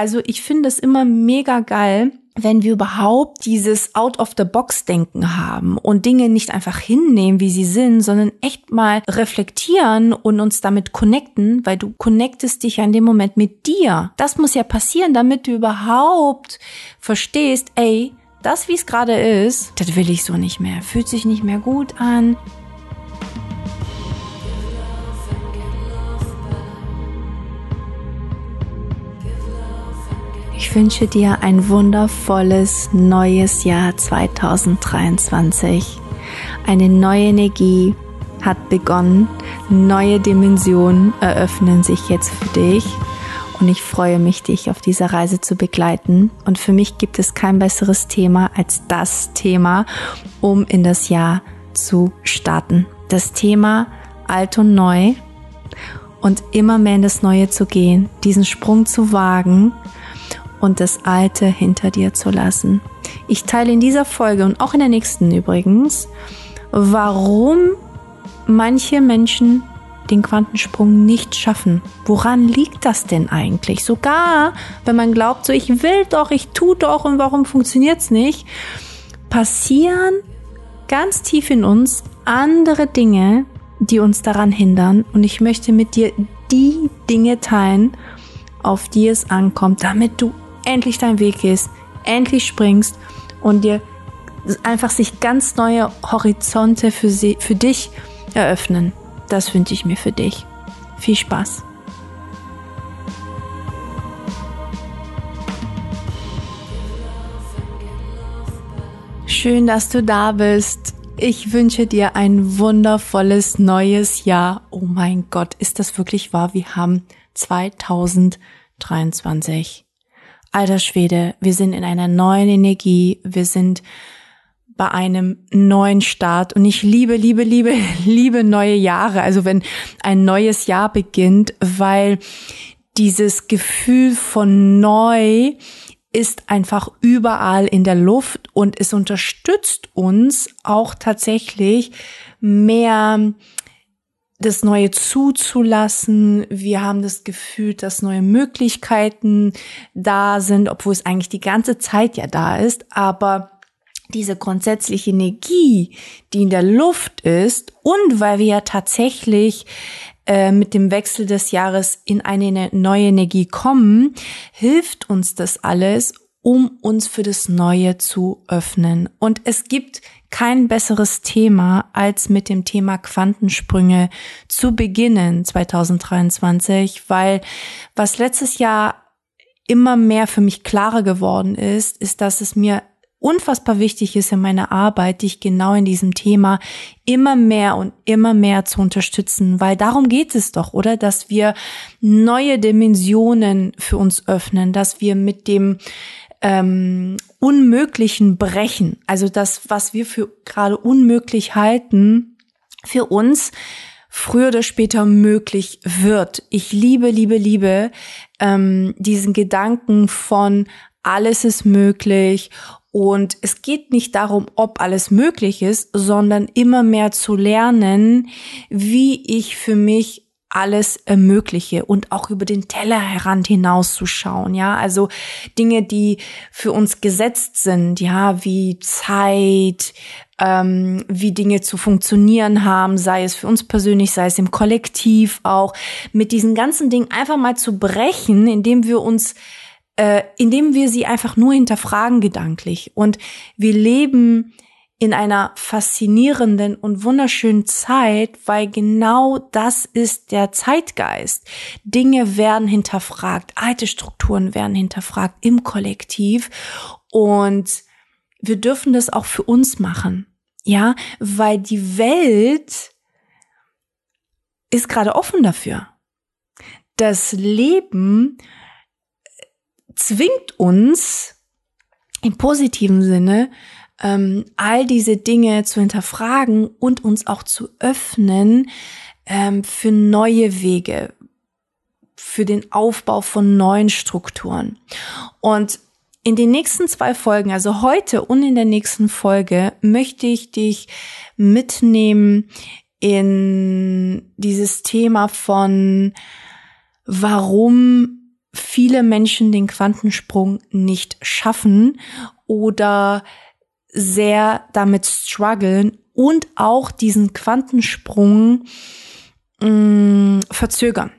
Also ich finde es immer mega geil, wenn wir überhaupt dieses Out-of-the-Box-Denken haben und Dinge nicht einfach hinnehmen, wie sie sind, sondern echt mal reflektieren und uns damit connecten, weil du connectest dich ja in dem Moment mit dir. Das muss ja passieren, damit du überhaupt verstehst, ey, das, wie es gerade ist, das will ich so nicht mehr, fühlt sich nicht mehr gut an, Ich wünsche dir ein wundervolles neues Jahr 2023. Eine neue Energie hat begonnen. Neue Dimensionen eröffnen sich jetzt für dich. Und ich freue mich, dich auf dieser Reise zu begleiten. Und für mich gibt es kein besseres Thema als das Thema, um in das Jahr zu starten. Das Thema alt und neu und immer mehr in das Neue zu gehen, diesen Sprung zu wagen und das Alte hinter dir zu lassen. Ich teile in dieser Folge und auch in der nächsten übrigens, warum manche Menschen den Quantensprung nicht schaffen. Woran liegt das denn eigentlich? Sogar, wenn man glaubt, so ich will doch, ich tu doch und warum funktioniert's nicht, passieren ganz tief in uns andere Dinge, die uns daran hindern. Und ich möchte mit dir die Dinge teilen, auf die es ankommt, damit du endlich deinen Weg gehst, endlich springst und dir einfach sich ganz neue Horizonte für, sie, für dich eröffnen. Das wünsche ich mir für dich. Viel Spaß. Schön, dass du da bist. Ich wünsche dir ein wundervolles neues Jahr. Oh mein Gott, ist das wirklich wahr? Wir haben 2023. Alter Schwede, wir sind in einer neuen Energie, wir sind bei einem neuen Start und ich liebe, liebe, liebe, liebe neue Jahre. Also wenn ein neues Jahr beginnt, weil dieses Gefühl von neu ist einfach überall in der Luft und es unterstützt uns auch tatsächlich mehr das Neue zuzulassen. Wir haben das Gefühl, dass neue Möglichkeiten da sind, obwohl es eigentlich die ganze Zeit ja da ist. Aber diese grundsätzliche Energie, die in der Luft ist und weil wir ja tatsächlich äh, mit dem Wechsel des Jahres in eine ne-, neue Energie kommen, hilft uns das alles, um uns für das Neue zu öffnen. Und es gibt kein besseres Thema, als mit dem Thema Quantensprünge zu beginnen 2023, weil was letztes Jahr immer mehr für mich klarer geworden ist, ist, dass es mir unfassbar wichtig ist in meiner Arbeit, dich genau in diesem Thema immer mehr und immer mehr zu unterstützen, weil darum geht es doch, oder? Dass wir neue Dimensionen für uns öffnen, dass wir mit dem ähm, Unmöglichen brechen. Also das, was wir für gerade unmöglich halten, für uns früher oder später möglich wird. Ich liebe, liebe, liebe ähm, diesen Gedanken von alles ist möglich und es geht nicht darum, ob alles möglich ist, sondern immer mehr zu lernen, wie ich für mich alles ermögliche und auch über den Tellerrand hinauszuschauen, ja, also Dinge, die für uns gesetzt sind, ja, wie Zeit, ähm, wie Dinge zu funktionieren haben, sei es für uns persönlich, sei es im Kollektiv auch, mit diesen ganzen Dingen einfach mal zu brechen, indem wir uns äh, indem wir sie einfach nur hinterfragen gedanklich. Und wir leben in einer faszinierenden und wunderschönen Zeit, weil genau das ist der Zeitgeist. Dinge werden hinterfragt, alte Strukturen werden hinterfragt im Kollektiv und wir dürfen das auch für uns machen. Ja, weil die Welt ist gerade offen dafür. Das Leben zwingt uns im positiven Sinne ähm, all diese Dinge zu hinterfragen und uns auch zu öffnen ähm, für neue Wege, für den Aufbau von neuen Strukturen. Und in den nächsten zwei Folgen, also heute und in der nächsten Folge, möchte ich dich mitnehmen in dieses Thema von, warum viele Menschen den Quantensprung nicht schaffen oder sehr damit strugglen und auch diesen Quantensprung mh, mm, verzögern.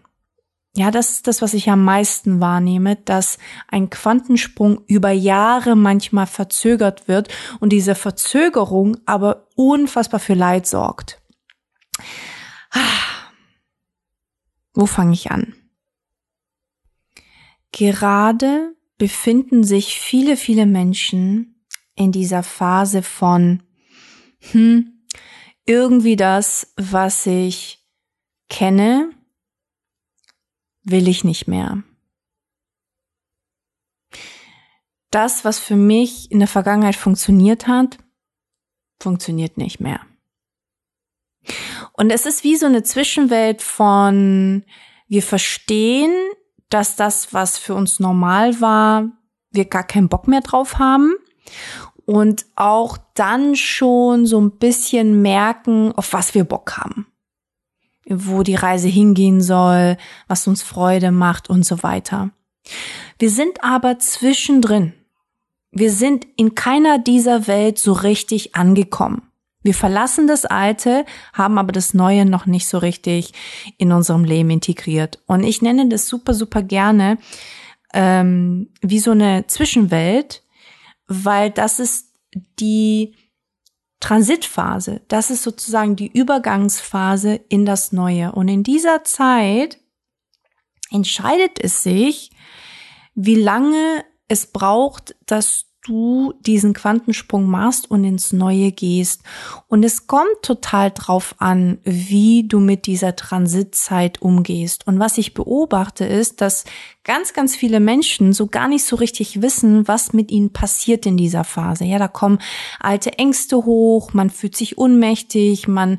Ja, das ist das, was ich am meisten wahrnehme, dass ein Quantensprung über Jahre manchmal verzögert wird und diese Verzögerung aber unfassbar für Leid sorgt. Wo fange ich an? Gerade befinden sich viele, viele Menschen in dieser Phase von, hm, irgendwie das, was ich kenne, will ich nicht mehr. Das, was für mich in der Vergangenheit funktioniert hat, funktioniert nicht mehr. Und es ist wie so eine Zwischenwelt von, wir verstehen, dass das, was für uns normal war, wir gar keinen Bock mehr drauf haben. Und auch dann schon so ein bisschen merken, auf was wir Bock haben wo die Reise hingehen soll, was uns Freude macht und so weiter. Wir sind aber zwischendrin. Wir sind in keiner dieser Welt so richtig angekommen. Wir verlassen das Alte, haben aber das Neue noch nicht so richtig in unserem Leben integriert. Und ich nenne das super, super gerne ähm, wie so eine Zwischenwelt, weil das ist die Transitphase, das ist sozusagen die Übergangsphase in das Neue. Und in dieser Zeit entscheidet es sich, wie lange es braucht, dass du diesen Quantensprung machst und ins Neue gehst. Und es kommt total drauf an, wie du mit dieser Transitzeit umgehst. Und was ich beobachte ist, dass ganz, ganz viele Menschen so gar nicht so richtig wissen, was mit ihnen passiert in dieser Phase. Ja, da kommen alte Ängste hoch, man fühlt sich ohnmächtig, man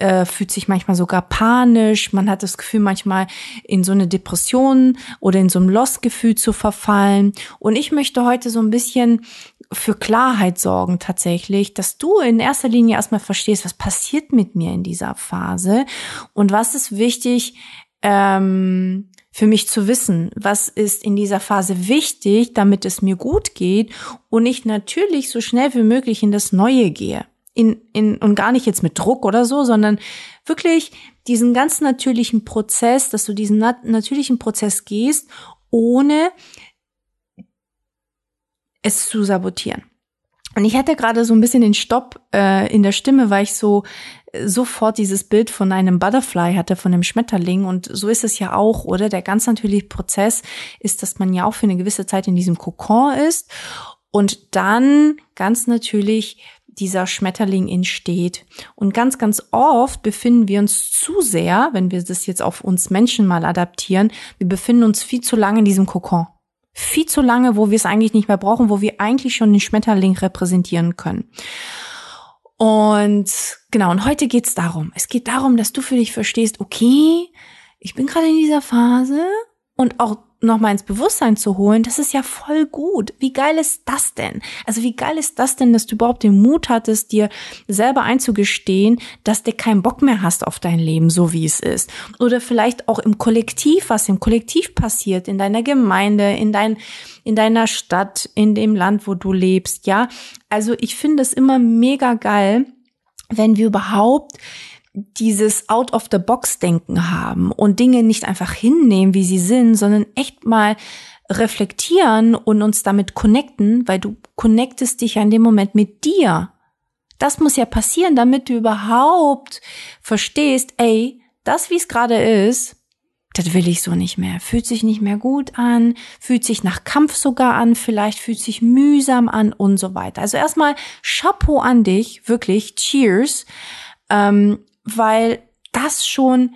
äh, fühlt sich manchmal sogar panisch, man hat das Gefühl, manchmal in so eine Depression oder in so ein Lost-Gefühl zu verfallen. Und ich möchte heute so ein bisschen für Klarheit sorgen tatsächlich, dass du in erster Linie erstmal verstehst, was passiert mit mir in dieser Phase und was ist wichtig, ähm, für mich zu wissen, was ist in dieser Phase wichtig, damit es mir gut geht und ich natürlich so schnell wie möglich in das Neue gehe in, in, und gar nicht jetzt mit Druck oder so, sondern wirklich diesen ganz natürlichen Prozess, dass du diesen nat natürlichen Prozess gehst, ohne es zu sabotieren. Und ich hatte gerade so ein bisschen den Stopp äh, in der Stimme, weil ich so äh, sofort dieses Bild von einem Butterfly hatte, von einem Schmetterling. Und so ist es ja auch, oder? Der ganz natürliche Prozess ist, dass man ja auch für eine gewisse Zeit in diesem Kokon ist und dann ganz natürlich dieser Schmetterling entsteht. Und ganz, ganz oft befinden wir uns zu sehr, wenn wir das jetzt auf uns Menschen mal adaptieren, wir befinden uns viel zu lange in diesem Kokon. Viel zu lange, wo wir es eigentlich nicht mehr brauchen, wo wir eigentlich schon den Schmetterling repräsentieren können. Und genau, und heute geht's darum. Es geht darum, dass du für dich verstehst, okay, ich bin gerade in dieser Phase und auch nochmal ins Bewusstsein zu holen, das ist ja voll gut. Wie geil ist das denn? Also wie geil ist das denn, dass du überhaupt den Mut hattest, dir selber einzugestehen, dass du keinen Bock mehr hast auf dein Leben, so wie es ist. Oder vielleicht auch im Kollektiv, was im Kollektiv passiert, in deiner Gemeinde, in dein, in deiner Stadt, in dem Land, wo du lebst, ja. Also ich finde es immer mega geil, wenn wir überhaupt dieses Out-of-the-Box-Denken haben und Dinge nicht einfach hinnehmen, wie sie sind, sondern echt mal reflektieren und uns damit connecten, weil du connectest dich ja in dem Moment mit dir. Das muss ja passieren, damit du überhaupt verstehst, ey, das wie es gerade ist, das will ich so nicht mehr. Fühlt sich nicht mehr gut an, fühlt sich nach Kampf sogar an, vielleicht fühlt sich mühsam an und so weiter. Also erstmal Chapeau an dich, wirklich, cheers. Ähm, weil das schon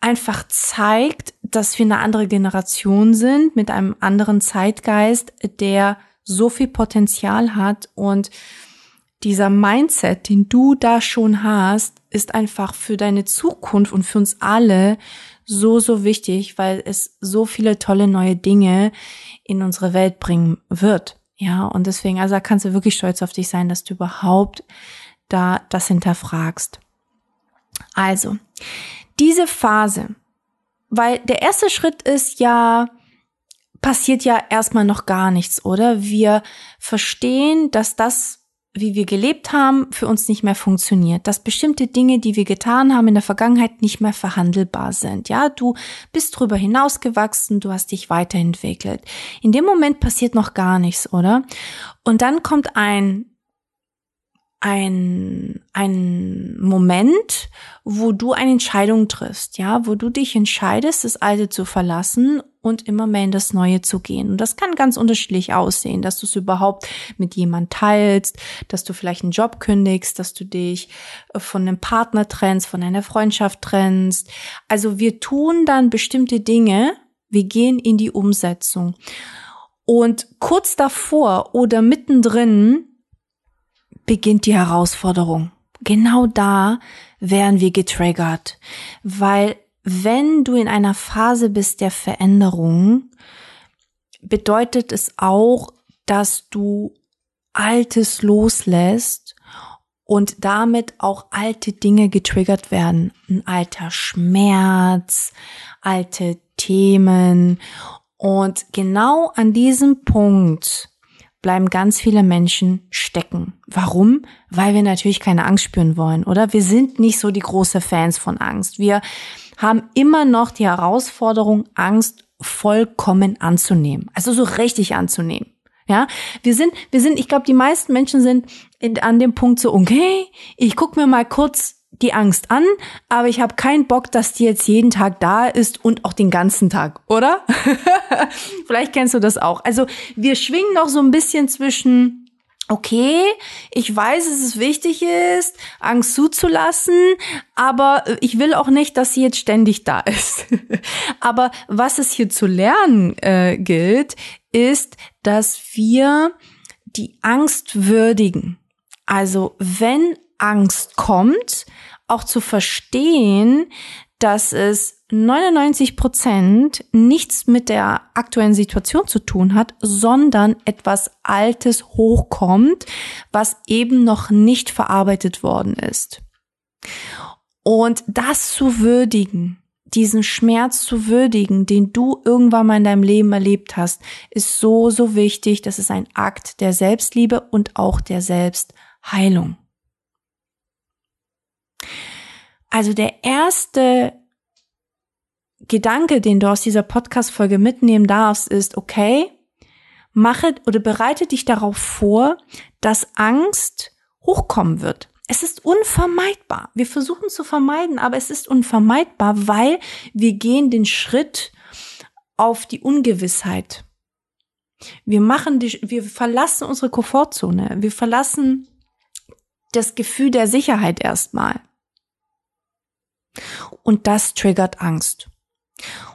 einfach zeigt, dass wir eine andere Generation sind mit einem anderen Zeitgeist, der so viel Potenzial hat und dieser Mindset, den du da schon hast, ist einfach für deine Zukunft und für uns alle so, so wichtig, weil es so viele tolle neue Dinge in unsere Welt bringen wird. Ja, und deswegen, also da kannst du wirklich stolz auf dich sein, dass du überhaupt da das hinterfragst. Also, diese Phase weil der erste Schritt ist ja, passiert ja erstmal noch gar nichts, oder? Wir verstehen, dass das, wie wir gelebt haben, für uns nicht mehr funktioniert, dass bestimmte Dinge, die wir getan haben in der Vergangenheit, nicht mehr verhandelbar sind. Ja, du bist drüber hinausgewachsen, du hast dich weiterentwickelt. In dem Moment passiert noch gar nichts, oder? Und dann kommt ein ein, ein Moment, wo du eine Entscheidung triffst, ja, wo du dich entscheidest, das Alte zu verlassen und immer mehr in das Neue zu gehen. Und das kann ganz unterschiedlich aussehen, dass du es überhaupt mit jemand teilst, dass du vielleicht einen Job kündigst, dass du dich von einem Partner trennst, von einer Freundschaft trennst. Also wir tun dann bestimmte Dinge, wir gehen in die Umsetzung. Und kurz davor oder mittendrin beginnt die Herausforderung. Genau da werden wir getriggert, weil wenn du in einer Phase bist der Veränderung, bedeutet es auch, dass du Altes loslässt und damit auch alte Dinge getriggert werden. Ein alter Schmerz, alte Themen. Und genau an diesem Punkt bleiben ganz viele Menschen stecken. Warum? Weil wir natürlich keine Angst spüren wollen, oder? Wir sind nicht so die große Fans von Angst. Wir haben immer noch die Herausforderung, Angst vollkommen anzunehmen. Also so richtig anzunehmen. Ja, wir sind, wir sind, ich glaube, die meisten Menschen sind in, an dem Punkt so, okay, ich guck mir mal kurz die Angst an, aber ich habe keinen Bock, dass die jetzt jeden Tag da ist und auch den ganzen Tag, oder? Vielleicht kennst du das auch. Also wir schwingen noch so ein bisschen zwischen okay, ich weiß, dass es wichtig ist, Angst zuzulassen, aber ich will auch nicht, dass sie jetzt ständig da ist. aber was es hier zu lernen äh, gilt, ist, dass wir die Angst würdigen. Also wenn Angst kommt, auch zu verstehen, dass es 99 Prozent nichts mit der aktuellen Situation zu tun hat, sondern etwas Altes hochkommt, was eben noch nicht verarbeitet worden ist. Und das zu würdigen, diesen Schmerz zu würdigen, den du irgendwann mal in deinem Leben erlebt hast, ist so, so wichtig. Das ist ein Akt der Selbstliebe und auch der Selbstheilung. Also der erste Gedanke, den du aus dieser Podcast-Folge mitnehmen darfst, ist, okay, mache oder bereite dich darauf vor, dass Angst hochkommen wird. Es ist unvermeidbar. Wir versuchen zu vermeiden, aber es ist unvermeidbar, weil wir gehen den Schritt auf die Ungewissheit. Wir machen die, wir verlassen unsere Komfortzone. Wir verlassen das Gefühl der Sicherheit erstmal. Und das triggert Angst.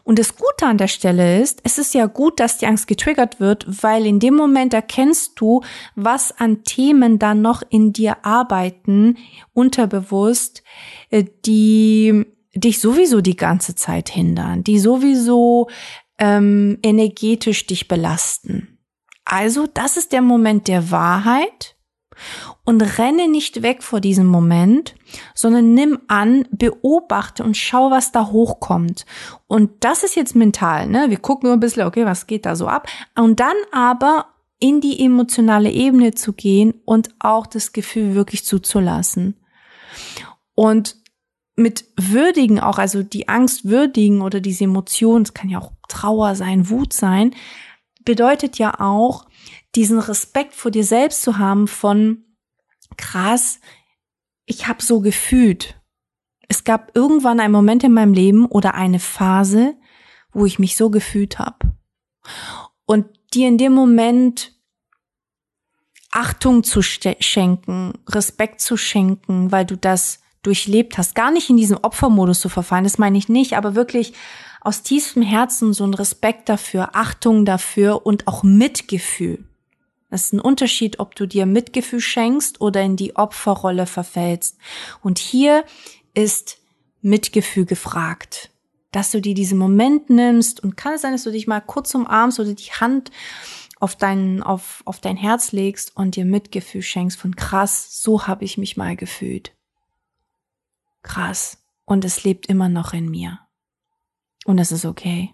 Und das Gute an der Stelle ist, es ist ja gut, dass die Angst getriggert wird, weil in dem Moment erkennst du, was an Themen dann noch in dir arbeiten, unterbewusst, äh, die dich sowieso die ganze Zeit hindern, die sowieso ähm, energetisch dich belasten. Also, das ist der Moment der Wahrheit und renne nicht weg vor diesem Moment, sondern nimm an, beobachte und schau, was da hochkommt. Und das ist jetzt mental, ne? Wir gucken nur ein bisschen, okay, was geht da so ab? Und dann aber in die emotionale Ebene zu gehen und auch das Gefühl wirklich zuzulassen. Und mit würdigen auch, also die Angst würdigen oder diese Emotion, es kann ja auch Trauer sein, Wut sein, bedeutet ja auch, diesen Respekt vor dir selbst zu haben von krass, ich habe so gefühlt. Es gab irgendwann einen Moment in meinem Leben oder eine Phase, wo ich mich so gefühlt habe. Und dir in dem Moment Achtung zu schenken, Respekt zu schenken, weil du das durchlebt hast. Gar nicht in diesem Opfermodus zu verfallen, das meine ich nicht, aber wirklich aus tiefstem Herzen so ein Respekt dafür, Achtung dafür und auch Mitgefühl. Das ist ein Unterschied, ob du dir Mitgefühl schenkst oder in die Opferrolle verfällst. Und hier ist Mitgefühl gefragt. Dass du dir diesen Moment nimmst und kann es sein, dass du dich mal kurz umarmst oder die Hand auf dein, auf, auf dein Herz legst und dir Mitgefühl schenkst von krass, so habe ich mich mal gefühlt. Krass. Und es lebt immer noch in mir. Und das ist okay.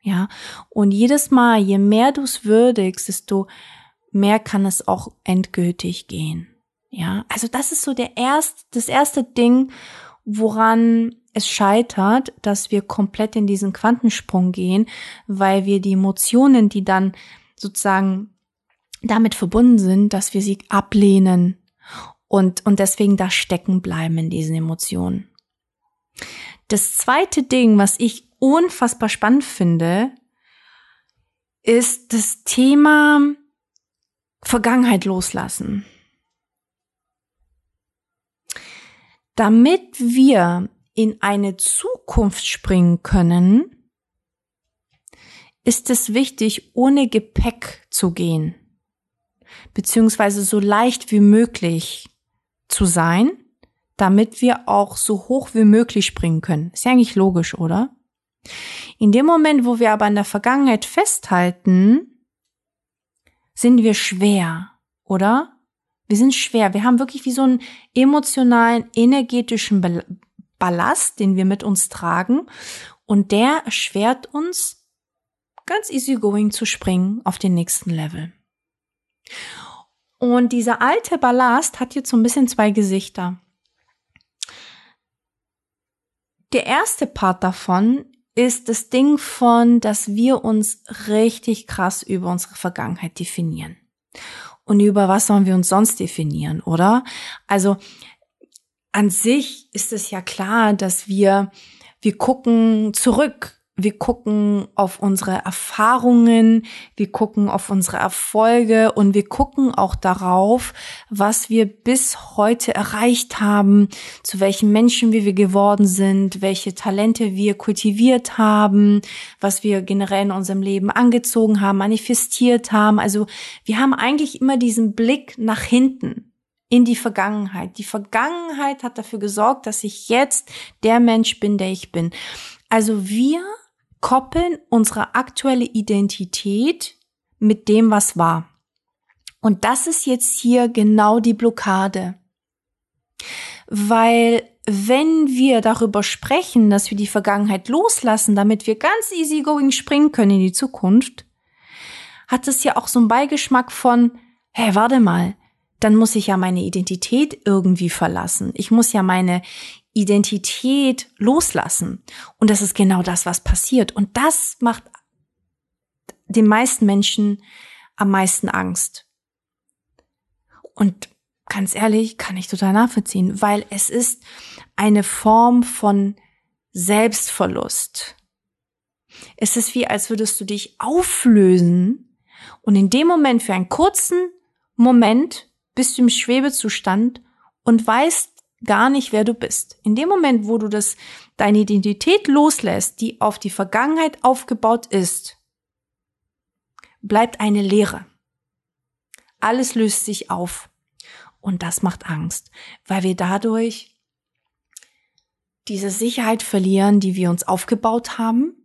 Ja. Und jedes Mal, je mehr du es würdigst, desto mehr kann es auch endgültig gehen. Ja. Also das ist so der erst, das erste Ding, woran es scheitert, dass wir komplett in diesen Quantensprung gehen, weil wir die Emotionen, die dann sozusagen damit verbunden sind, dass wir sie ablehnen und, und deswegen da stecken bleiben in diesen Emotionen. Das zweite Ding, was ich unfassbar spannend finde, ist das Thema Vergangenheit loslassen. Damit wir in eine Zukunft springen können, ist es wichtig, ohne Gepäck zu gehen, beziehungsweise so leicht wie möglich zu sein, damit wir auch so hoch wie möglich springen können. Ist ja eigentlich logisch, oder? In dem Moment, wo wir aber an der Vergangenheit festhalten, sind wir schwer, oder? Wir sind schwer. Wir haben wirklich wie so einen emotionalen, energetischen Ballast, den wir mit uns tragen. Und der erschwert uns, ganz easy going zu springen auf den nächsten Level. Und dieser alte Ballast hat jetzt so ein bisschen zwei Gesichter. Der erste Part davon ist das Ding von, dass wir uns richtig krass über unsere Vergangenheit definieren. Und über was sollen wir uns sonst definieren, oder? Also an sich ist es ja klar, dass wir, wir gucken zurück wir gucken auf unsere Erfahrungen, wir gucken auf unsere Erfolge und wir gucken auch darauf, was wir bis heute erreicht haben, zu welchen Menschen wir geworden sind, welche Talente wir kultiviert haben, was wir generell in unserem Leben angezogen haben, manifestiert haben. Also wir haben eigentlich immer diesen Blick nach hinten in die Vergangenheit. Die Vergangenheit hat dafür gesorgt, dass ich jetzt der Mensch bin, der ich bin. Also wir koppeln unsere aktuelle Identität mit dem, was war. Und das ist jetzt hier genau die Blockade. Weil wenn wir darüber sprechen, dass wir die Vergangenheit loslassen, damit wir ganz easygoing springen können in die Zukunft, hat es ja auch so einen Beigeschmack von, hey, warte mal, dann muss ich ja meine Identität irgendwie verlassen. Ich muss ja meine Identität loslassen. Und das ist genau das, was passiert. Und das macht den meisten Menschen am meisten Angst. Und ganz ehrlich, kann ich total nachvollziehen, weil es ist eine Form von Selbstverlust. Es ist wie, als würdest du dich auflösen und in dem Moment für einen kurzen Moment bist du im Schwebezustand und weißt gar nicht, wer du bist. In dem Moment, wo du das, deine Identität loslässt, die auf die Vergangenheit aufgebaut ist, bleibt eine Leere. Alles löst sich auf. Und das macht Angst, weil wir dadurch diese Sicherheit verlieren, die wir uns aufgebaut haben,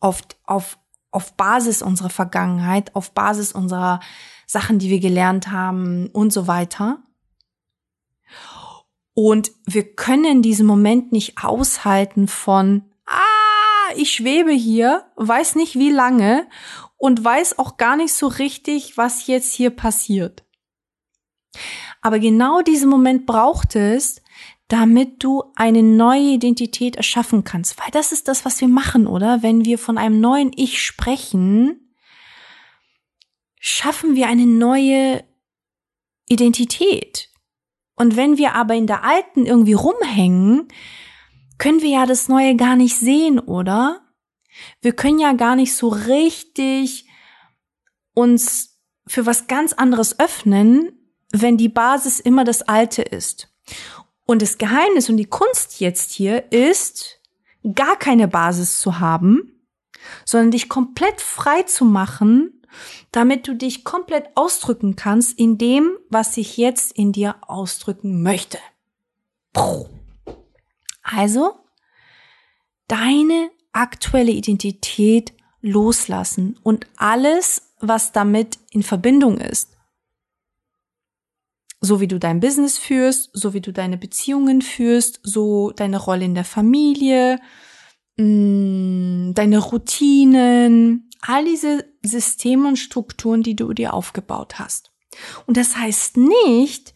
auf, auf, auf Basis unserer Vergangenheit, auf Basis unserer Sachen, die wir gelernt haben und so weiter. Und wir können diesen Moment nicht aushalten von, ah, ich schwebe hier, weiß nicht wie lange und weiß auch gar nicht so richtig, was jetzt hier passiert. Aber genau diesen Moment braucht es, damit du eine neue Identität erschaffen kannst. Weil das ist das, was wir machen, oder? Wenn wir von einem neuen Ich sprechen, schaffen wir eine neue Identität. Und wenn wir aber in der alten irgendwie rumhängen, können wir ja das Neue gar nicht sehen, oder? Wir können ja gar nicht so richtig uns für was ganz anderes öffnen, wenn die Basis immer das Alte ist. Und das Geheimnis und die Kunst jetzt hier ist, gar keine Basis zu haben, sondern dich komplett frei zu machen damit du dich komplett ausdrücken kannst in dem, was ich jetzt in dir ausdrücken möchte. Also, deine aktuelle Identität loslassen und alles, was damit in Verbindung ist. So wie du dein Business führst, so wie du deine Beziehungen führst, so deine Rolle in der Familie, mh, deine Routinen, all diese Systeme und Strukturen, die du dir aufgebaut hast. Und das heißt nicht,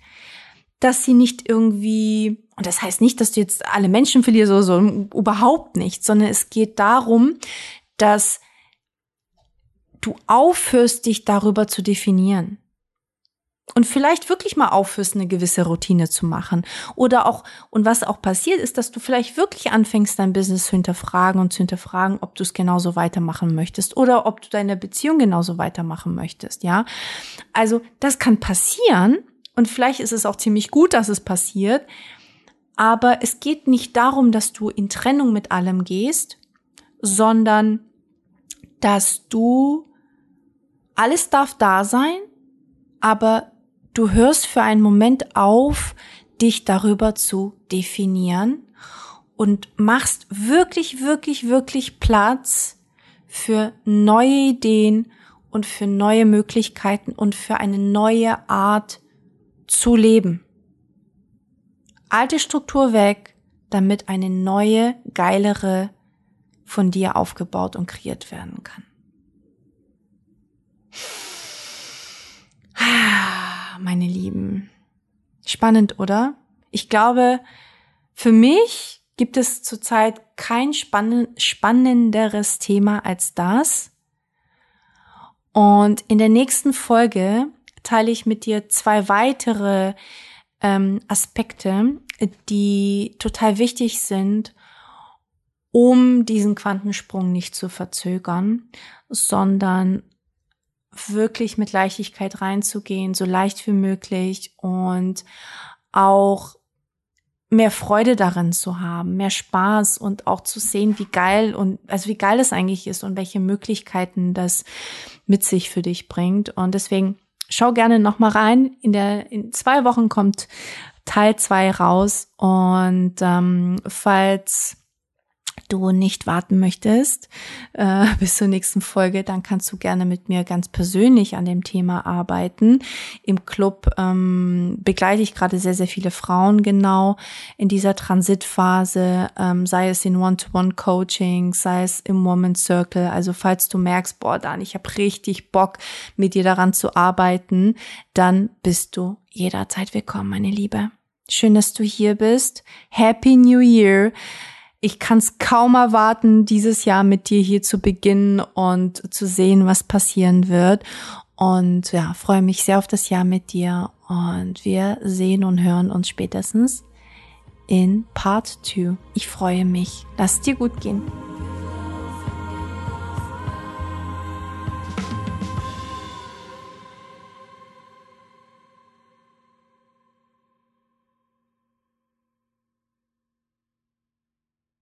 dass sie nicht irgendwie, und das heißt nicht, dass du jetzt alle Menschen verlierst oder so, überhaupt nicht, sondern es geht darum, dass du aufhörst, dich darüber zu definieren. Und vielleicht wirklich mal aufhörst, eine gewisse Routine zu machen. Oder auch, und was auch passiert ist, dass du vielleicht wirklich anfängst, dein Business zu hinterfragen und zu hinterfragen, ob du es genauso weitermachen möchtest oder ob du deine Beziehung genauso weitermachen möchtest, ja. Also, das kann passieren und vielleicht ist es auch ziemlich gut, dass es passiert. Aber es geht nicht darum, dass du in Trennung mit allem gehst, sondern dass du alles darf da sein, aber du hörst für einen Moment auf, dich darüber zu definieren und machst wirklich, wirklich, wirklich Platz für neue Ideen und für neue Möglichkeiten und für eine neue Art zu leben. Alte Struktur weg, damit eine neue, geilere von dir aufgebaut und kreiert werden kann. Meine Lieben. Spannend, oder? Ich glaube, für mich gibt es zurzeit kein spannenderes Thema als das. Und in der nächsten Folge teile ich mit dir zwei weitere ähm, Aspekte, die total wichtig sind, um diesen Quantensprung nicht zu verzögern, sondern wirklich mit Leichtigkeit reinzugehen, so leicht wie möglich und auch mehr Freude darin zu haben, mehr Spaß und auch zu sehen, wie geil und also wie geil es eigentlich ist und welche Möglichkeiten das mit sich für dich bringt. Und deswegen schau gerne noch mal rein. In der in zwei Wochen kommt Teil zwei raus und ähm, falls du nicht warten möchtest äh, bis zur nächsten Folge, dann kannst du gerne mit mir ganz persönlich an dem Thema arbeiten. Im Club ähm, begleite ich gerade sehr, sehr viele Frauen genau in dieser Transitphase, ähm, sei es in One-to-One-Coaching, sei es im Woman Circle. Also falls du merkst, boah, Dan, ich habe richtig Bock, mit dir daran zu arbeiten, dann bist du jederzeit willkommen, meine Liebe. Schön, dass du hier bist. Happy New Year ich kann es kaum erwarten, dieses Jahr mit dir hier zu beginnen und zu sehen, was passieren wird. Und ja, freue mich sehr auf das Jahr mit dir. Und wir sehen und hören uns spätestens in Part 2. Ich freue mich. Lass dir gut gehen.